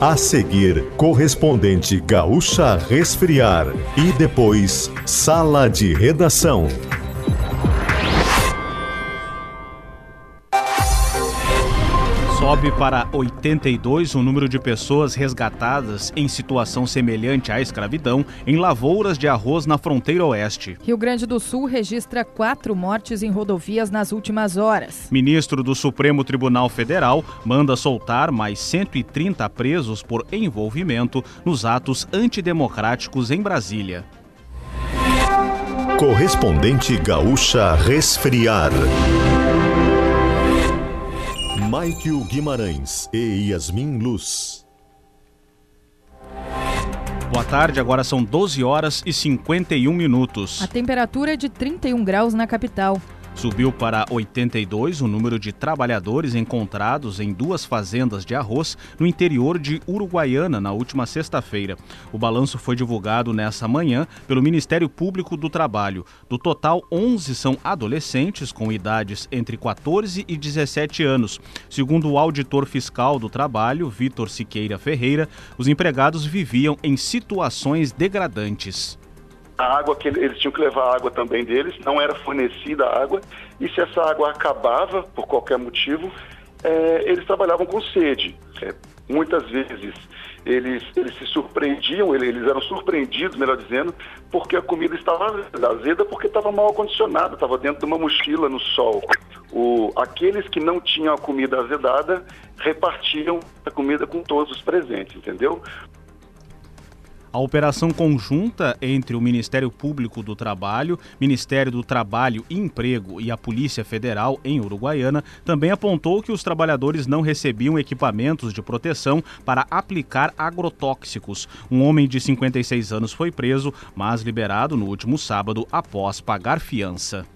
A seguir, correspondente Gaúcha Resfriar. E depois, Sala de Redação. Sobe para 82 o número de pessoas resgatadas em situação semelhante à escravidão em lavouras de arroz na fronteira oeste. Rio Grande do Sul registra quatro mortes em rodovias nas últimas horas. Ministro do Supremo Tribunal Federal manda soltar mais 130 presos por envolvimento nos atos antidemocráticos em Brasília. Correspondente Gaúcha Resfriar. Michael Guimarães e Yasmin Luz. Boa tarde, agora são 12 horas e 51 minutos. A temperatura é de 31 graus na capital. Subiu para 82 o número de trabalhadores encontrados em duas fazendas de arroz no interior de Uruguaiana na última sexta-feira. O balanço foi divulgado nessa manhã pelo Ministério Público do Trabalho. Do total, 11 são adolescentes com idades entre 14 e 17 anos. Segundo o auditor fiscal do trabalho, Vitor Siqueira Ferreira, os empregados viviam em situações degradantes a água que eles tinham que levar a água também deles, não era fornecida água, e se essa água acabava por qualquer motivo, é, eles trabalhavam com sede. É, muitas vezes eles, eles se surpreendiam, eles eram surpreendidos, melhor dizendo, porque a comida estava azeda, porque estava mal acondicionada, estava dentro de uma mochila no sol. O, aqueles que não tinham a comida azedada repartiam a comida com todos os presentes, entendeu? A operação conjunta entre o Ministério Público do Trabalho, Ministério do Trabalho e Emprego e a Polícia Federal em Uruguaiana também apontou que os trabalhadores não recebiam equipamentos de proteção para aplicar agrotóxicos. Um homem de 56 anos foi preso, mas liberado no último sábado após pagar fiança.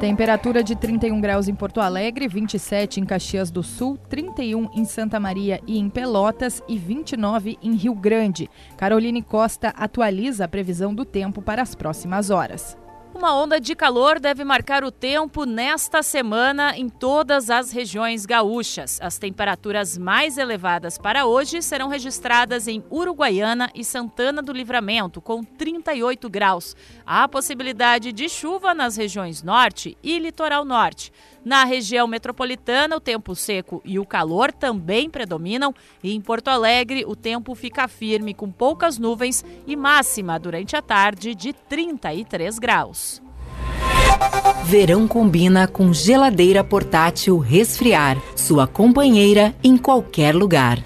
Temperatura de 31 graus em Porto Alegre, 27 em Caxias do Sul, 31 em Santa Maria e em Pelotas e 29 em Rio Grande. Caroline Costa atualiza a previsão do tempo para as próximas horas. Uma onda de calor deve marcar o tempo nesta semana em todas as regiões gaúchas. As temperaturas mais elevadas para hoje serão registradas em Uruguaiana e Santana do Livramento, com 38 graus. Há possibilidade de chuva nas regiões norte e litoral norte. Na região metropolitana, o tempo seco e o calor também predominam, e em Porto Alegre, o tempo fica firme com poucas nuvens e máxima durante a tarde de 33 graus. Verão combina com geladeira portátil resfriar, sua companheira em qualquer lugar.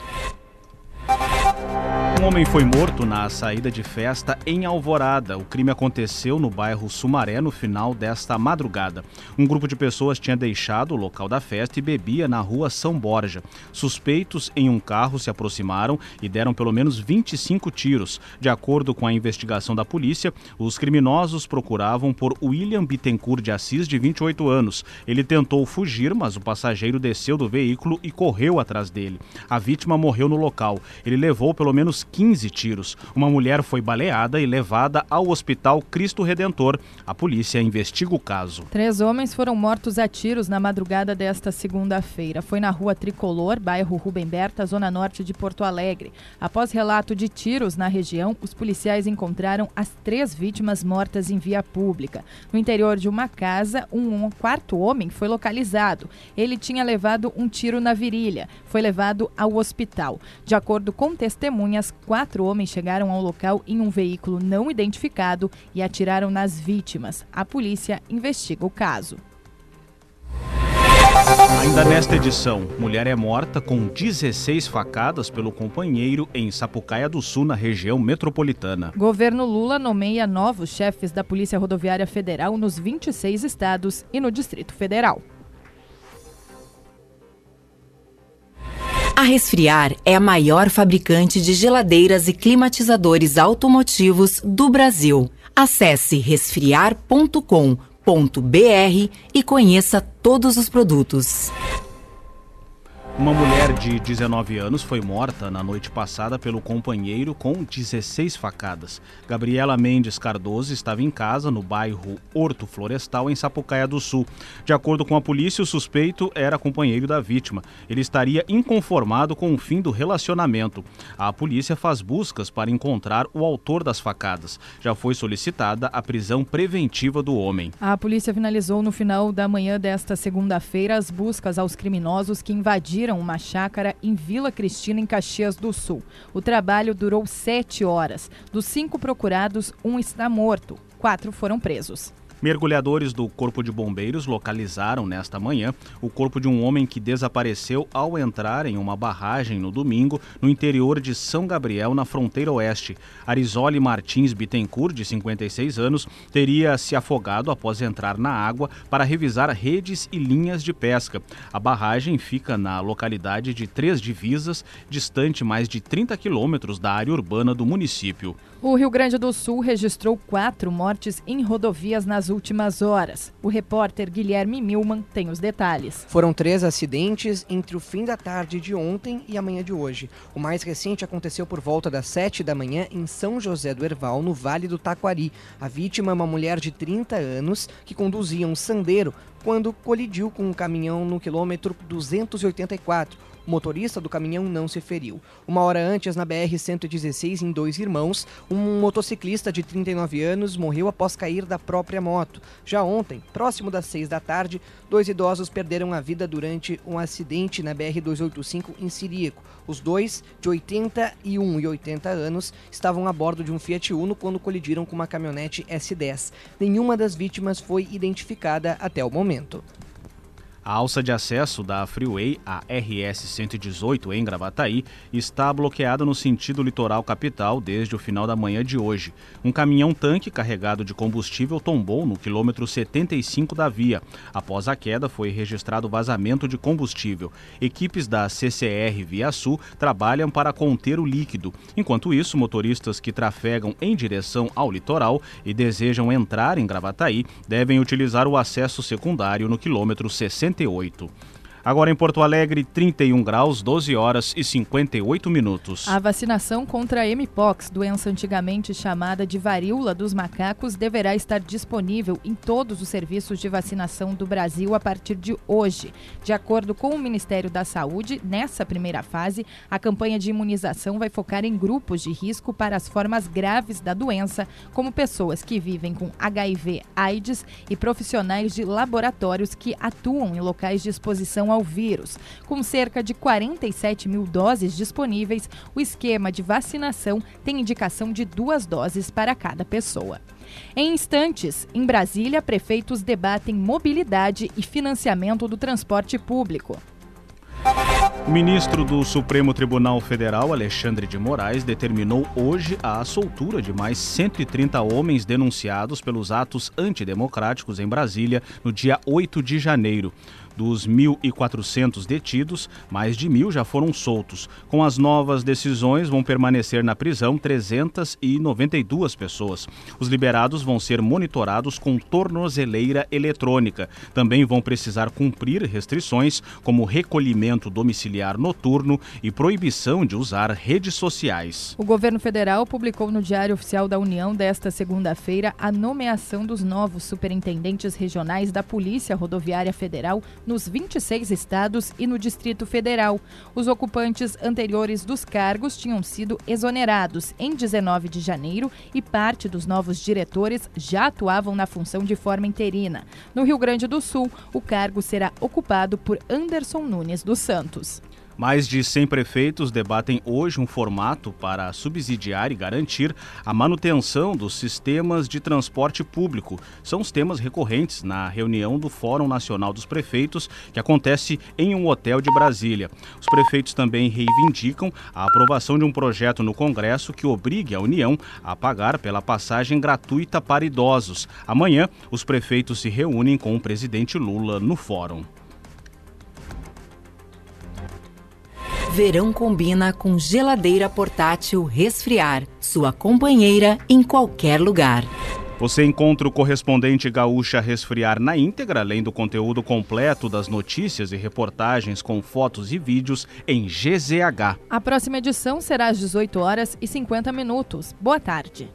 Um homem foi morto na saída de festa em Alvorada. O crime aconteceu no bairro Sumaré no final desta madrugada. Um grupo de pessoas tinha deixado o local da festa e bebia na rua São Borja. Suspeitos em um carro se aproximaram e deram pelo menos 25 tiros. De acordo com a investigação da polícia, os criminosos procuravam por William Bittencourt de Assis, de 28 anos. Ele tentou fugir, mas o passageiro desceu do veículo e correu atrás dele. A vítima morreu no local. Ele levou pelo menos 15 tiros. Uma mulher foi baleada e levada ao Hospital Cristo Redentor. A polícia investiga o caso. Três homens foram mortos a tiros na madrugada desta segunda-feira. Foi na rua Tricolor, bairro Rubem Berta, zona norte de Porto Alegre. Após relato de tiros na região, os policiais encontraram as três vítimas mortas em via pública. No interior de uma casa, um quarto homem foi localizado. Ele tinha levado um tiro na virilha. Foi levado ao hospital. De acordo com testemunhas, quatro homens chegaram ao local em um veículo não identificado e atiraram nas vítimas. A polícia investiga o caso. Ainda nesta edição, mulher é morta com 16 facadas pelo companheiro em Sapucaia do Sul, na região metropolitana. Governo Lula nomeia novos chefes da Polícia Rodoviária Federal nos 26 estados e no Distrito Federal. A Resfriar é a maior fabricante de geladeiras e climatizadores automotivos do Brasil. Acesse resfriar.com.br e conheça todos os produtos. Uma mulher de 19 anos foi morta na noite passada pelo companheiro com 16 facadas. Gabriela Mendes Cardoso estava em casa no bairro Horto Florestal, em Sapucaia do Sul. De acordo com a polícia, o suspeito era companheiro da vítima. Ele estaria inconformado com o fim do relacionamento. A polícia faz buscas para encontrar o autor das facadas. Já foi solicitada a prisão preventiva do homem. A polícia finalizou no final da manhã desta segunda-feira as buscas aos criminosos que invadiram invadiram uma chácara em Vila Cristina, em Caxias do Sul. O trabalho durou sete horas. Dos cinco procurados, um está morto. Quatro foram presos. Mergulhadores do Corpo de Bombeiros localizaram nesta manhã o corpo de um homem que desapareceu ao entrar em uma barragem no domingo no interior de São Gabriel, na fronteira oeste. Arizoli Martins Bittencourt, de 56 anos, teria se afogado após entrar na água para revisar redes e linhas de pesca. A barragem fica na localidade de Três Divisas, distante mais de 30 quilômetros da área urbana do município. O Rio Grande do Sul registrou quatro mortes em rodovias nas últimas horas. O repórter Guilherme Milman tem os detalhes. Foram três acidentes entre o fim da tarde de ontem e a manhã de hoje. O mais recente aconteceu por volta das sete da manhã em São José do Herval, no Vale do Taquari. A vítima é uma mulher de 30 anos que conduzia um sandeiro quando colidiu com um caminhão no quilômetro 284 o motorista do caminhão não se feriu. Uma hora antes, na BR-116, em Dois Irmãos, um motociclista de 39 anos morreu após cair da própria moto. Já ontem, próximo das 6 da tarde, dois idosos perderam a vida durante um acidente na BR-285 em Siríaco. Os dois, de 81 e 80 anos, estavam a bordo de um Fiat Uno quando colidiram com uma caminhonete S10. Nenhuma das vítimas foi identificada até o momento. A alça de acesso da Freeway, a RS 118 em Gravataí, está bloqueada no sentido litoral capital desde o final da manhã de hoje. Um caminhão-tanque carregado de combustível tombou no quilômetro 75 da via. Após a queda, foi registrado vazamento de combustível. Equipes da CCR Via Sul trabalham para conter o líquido. Enquanto isso, motoristas que trafegam em direção ao litoral e desejam entrar em Gravataí devem utilizar o acesso secundário no quilômetro 60 48. Agora em Porto Alegre, 31 graus, 12 horas e 58 minutos. A vacinação contra a Mpox, doença antigamente chamada de varíola dos macacos, deverá estar disponível em todos os serviços de vacinação do Brasil a partir de hoje. De acordo com o Ministério da Saúde, nessa primeira fase, a campanha de imunização vai focar em grupos de risco para as formas graves da doença, como pessoas que vivem com HIV, AIDS e profissionais de laboratórios que atuam em locais de exposição ao vírus. Com cerca de 47 mil doses disponíveis, o esquema de vacinação tem indicação de duas doses para cada pessoa. Em instantes, em Brasília, prefeitos debatem mobilidade e financiamento do transporte público. O ministro do Supremo Tribunal Federal, Alexandre de Moraes, determinou hoje a soltura de mais 130 homens denunciados pelos atos antidemocráticos em Brasília no dia 8 de janeiro. Dos 1.400 detidos, mais de mil já foram soltos. Com as novas decisões, vão permanecer na prisão 392 pessoas. Os liberados vão ser monitorados com tornozeleira eletrônica. Também vão precisar cumprir restrições como recolhimento domiciliar noturno e proibição de usar redes sociais. O governo federal publicou no Diário Oficial da União desta segunda-feira a nomeação dos novos superintendentes regionais da Polícia Rodoviária Federal nos 26 estados e no Distrito Federal. Os ocupantes anteriores dos cargos tinham sido exonerados em 19 de janeiro e parte dos novos diretores já atuavam na função de forma interina. No Rio Grande do Sul, o cargo será ocupado por Anderson Nunes dos Santos. Mais de 100 prefeitos debatem hoje um formato para subsidiar e garantir a manutenção dos sistemas de transporte público. São os temas recorrentes na reunião do Fórum Nacional dos Prefeitos, que acontece em um hotel de Brasília. Os prefeitos também reivindicam a aprovação de um projeto no Congresso que obrigue a União a pagar pela passagem gratuita para idosos. Amanhã, os prefeitos se reúnem com o presidente Lula no fórum. Verão combina com geladeira portátil resfriar, sua companheira em qualquer lugar. Você encontra o correspondente Gaúcha Resfriar na íntegra, além do conteúdo completo das notícias e reportagens com fotos e vídeos em GZH. A próxima edição será às 18 horas e 50 minutos. Boa tarde.